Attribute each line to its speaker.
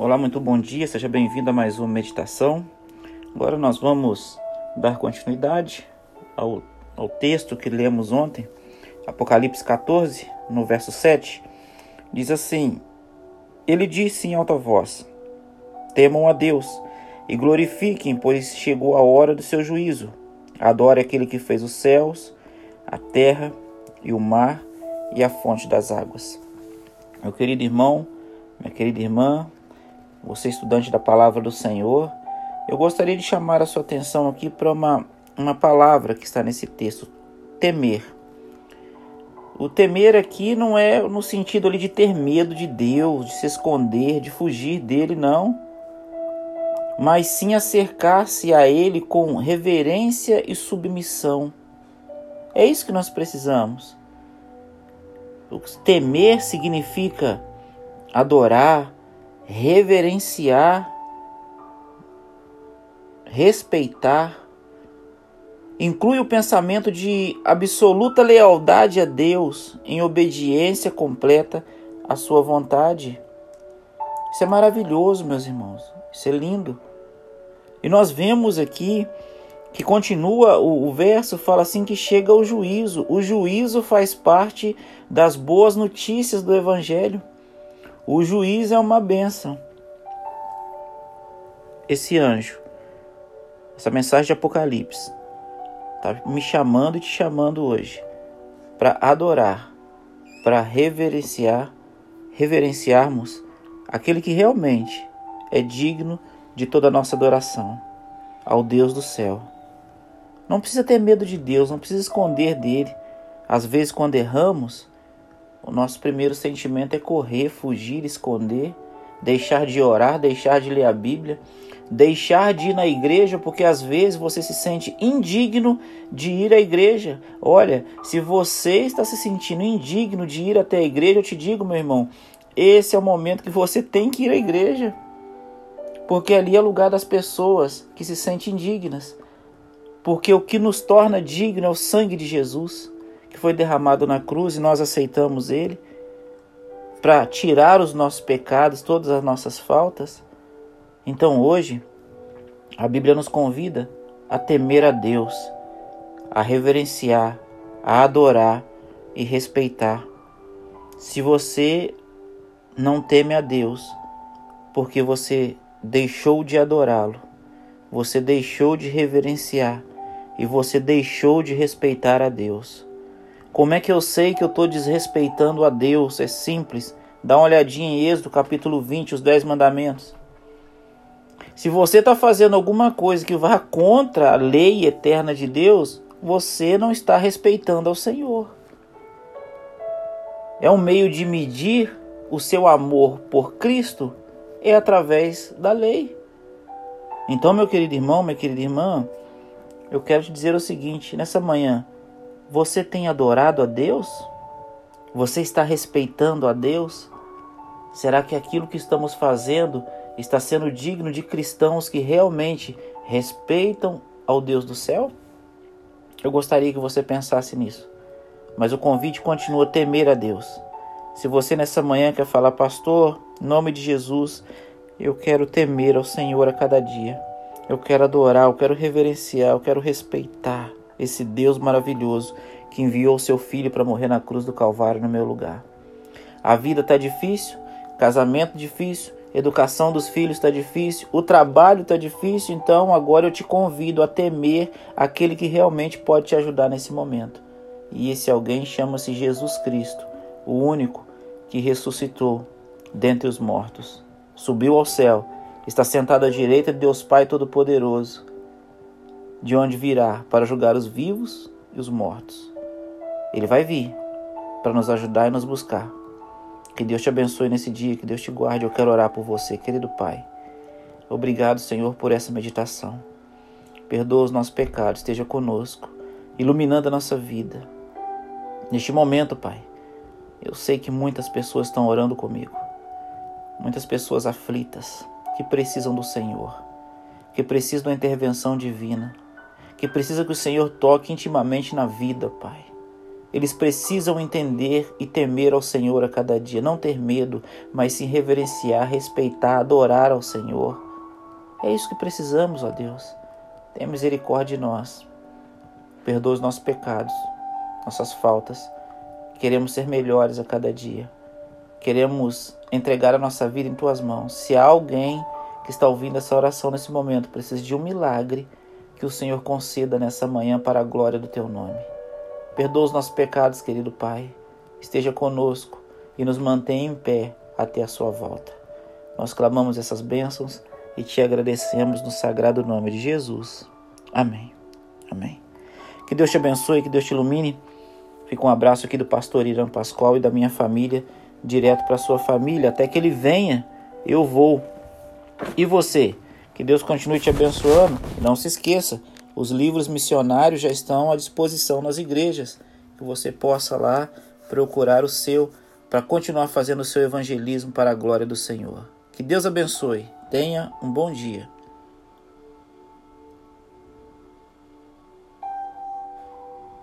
Speaker 1: Olá, muito bom dia, seja bem-vindo a mais uma meditação. Agora nós vamos dar continuidade ao, ao texto que lemos ontem, Apocalipse 14, no verso 7. Diz assim: Ele disse em alta voz: Temam a Deus e glorifiquem, pois chegou a hora do seu juízo. Adore aquele que fez os céus, a terra e o mar e a fonte das águas. Meu querido irmão, minha querida irmã, você estudante da palavra do Senhor, eu gostaria de chamar a sua atenção aqui para uma, uma palavra que está nesse texto: temer. O temer aqui não é no sentido ali de ter medo de Deus, de se esconder, de fugir dele, não. Mas sim acercar-se a ele com reverência e submissão. É isso que nós precisamos. O temer significa adorar, reverenciar, respeitar, inclui o pensamento de absoluta lealdade a Deus em obediência completa à sua vontade. Isso é maravilhoso, meus irmãos. Isso é lindo. E nós vemos aqui que continua o, o, verso fala assim que chega o juízo. O juízo faz parte das boas notícias do evangelho. O juiz é uma bênção. Esse anjo, essa mensagem de Apocalipse, está me chamando e te chamando hoje para adorar, para reverenciar, reverenciarmos aquele que realmente é digno de toda a nossa adoração, ao Deus do céu. Não precisa ter medo de Deus, não precisa esconder dele. Às vezes, quando erramos, o nosso primeiro sentimento é correr, fugir, esconder, deixar de orar, deixar de ler a Bíblia, deixar de ir na igreja, porque às vezes você se sente indigno de ir à igreja. Olha, se você está se sentindo indigno de ir até a igreja, eu te digo, meu irmão, esse é o momento que você tem que ir à igreja. Porque ali é o lugar das pessoas que se sentem indignas. Porque o que nos torna digno é o sangue de Jesus que foi derramado na cruz e nós aceitamos ele para tirar os nossos pecados, todas as nossas faltas. Então hoje, a Bíblia nos convida a temer a Deus, a reverenciar, a adorar e respeitar. Se você não teme a Deus, porque você deixou de adorá-lo, você deixou de reverenciar e você deixou de respeitar a Deus. Como é que eu sei que eu estou desrespeitando a Deus? É simples. Dá uma olhadinha em Êxodo capítulo 20, os 10 mandamentos. Se você está fazendo alguma coisa que vá contra a lei eterna de Deus, você não está respeitando ao Senhor. É um meio de medir o seu amor por Cristo é através da lei. Então, meu querido irmão, minha querida irmã, eu quero te dizer o seguinte: nessa manhã, você tem adorado a Deus? Você está respeitando a Deus? Será que aquilo que estamos fazendo está sendo digno de cristãos que realmente respeitam ao Deus do céu? Eu gostaria que você pensasse nisso. Mas o convite continua a temer a Deus. Se você nessa manhã quer falar, pastor, em nome de Jesus, eu quero temer ao Senhor a cada dia. Eu quero adorar, eu quero reverenciar, eu quero respeitar esse Deus maravilhoso que enviou seu filho para morrer na cruz do Calvário no meu lugar. A vida está difícil, casamento difícil, educação dos filhos está difícil, o trabalho está difícil, então agora eu te convido a temer aquele que realmente pode te ajudar nesse momento. E esse alguém chama-se Jesus Cristo, o único que ressuscitou dentre os mortos, subiu ao céu, está sentado à direita de Deus Pai Todo-Poderoso de onde virá para julgar os vivos e os mortos. Ele vai vir para nos ajudar e nos buscar. Que Deus te abençoe nesse dia, que Deus te guarde. Eu quero orar por você, querido Pai. Obrigado, Senhor, por essa meditação. Perdoa os nossos pecados, esteja conosco, iluminando a nossa vida. Neste momento, Pai, eu sei que muitas pessoas estão orando comigo. Muitas pessoas aflitas que precisam do Senhor, que precisam da intervenção divina que precisa que o Senhor toque intimamente na vida, Pai. Eles precisam entender e temer ao Senhor a cada dia, não ter medo, mas sim reverenciar, respeitar, adorar ao Senhor. É isso que precisamos, ó Deus. Tenha misericórdia de nós. Perdoa os nossos pecados, nossas faltas. Queremos ser melhores a cada dia. Queremos entregar a nossa vida em tuas mãos. Se há alguém que está ouvindo essa oração nesse momento precisa de um milagre, que o Senhor conceda nessa manhã para a glória do teu nome. Perdoa os nossos pecados, querido Pai. Esteja conosco e nos mantenha em pé até a sua volta. Nós clamamos essas bênçãos e te agradecemos no sagrado nome de Jesus. Amém. Amém. Que Deus te abençoe, que Deus te ilumine. Fica um abraço aqui do pastor Irã Pascoal e da minha família, direto para sua família. Até que ele venha, eu vou. E você? Que Deus continue te abençoando. Não se esqueça, os livros missionários já estão à disposição nas igrejas. Que você possa lá procurar o seu para continuar fazendo o seu evangelismo para a glória do Senhor. Que Deus abençoe. Tenha um bom dia.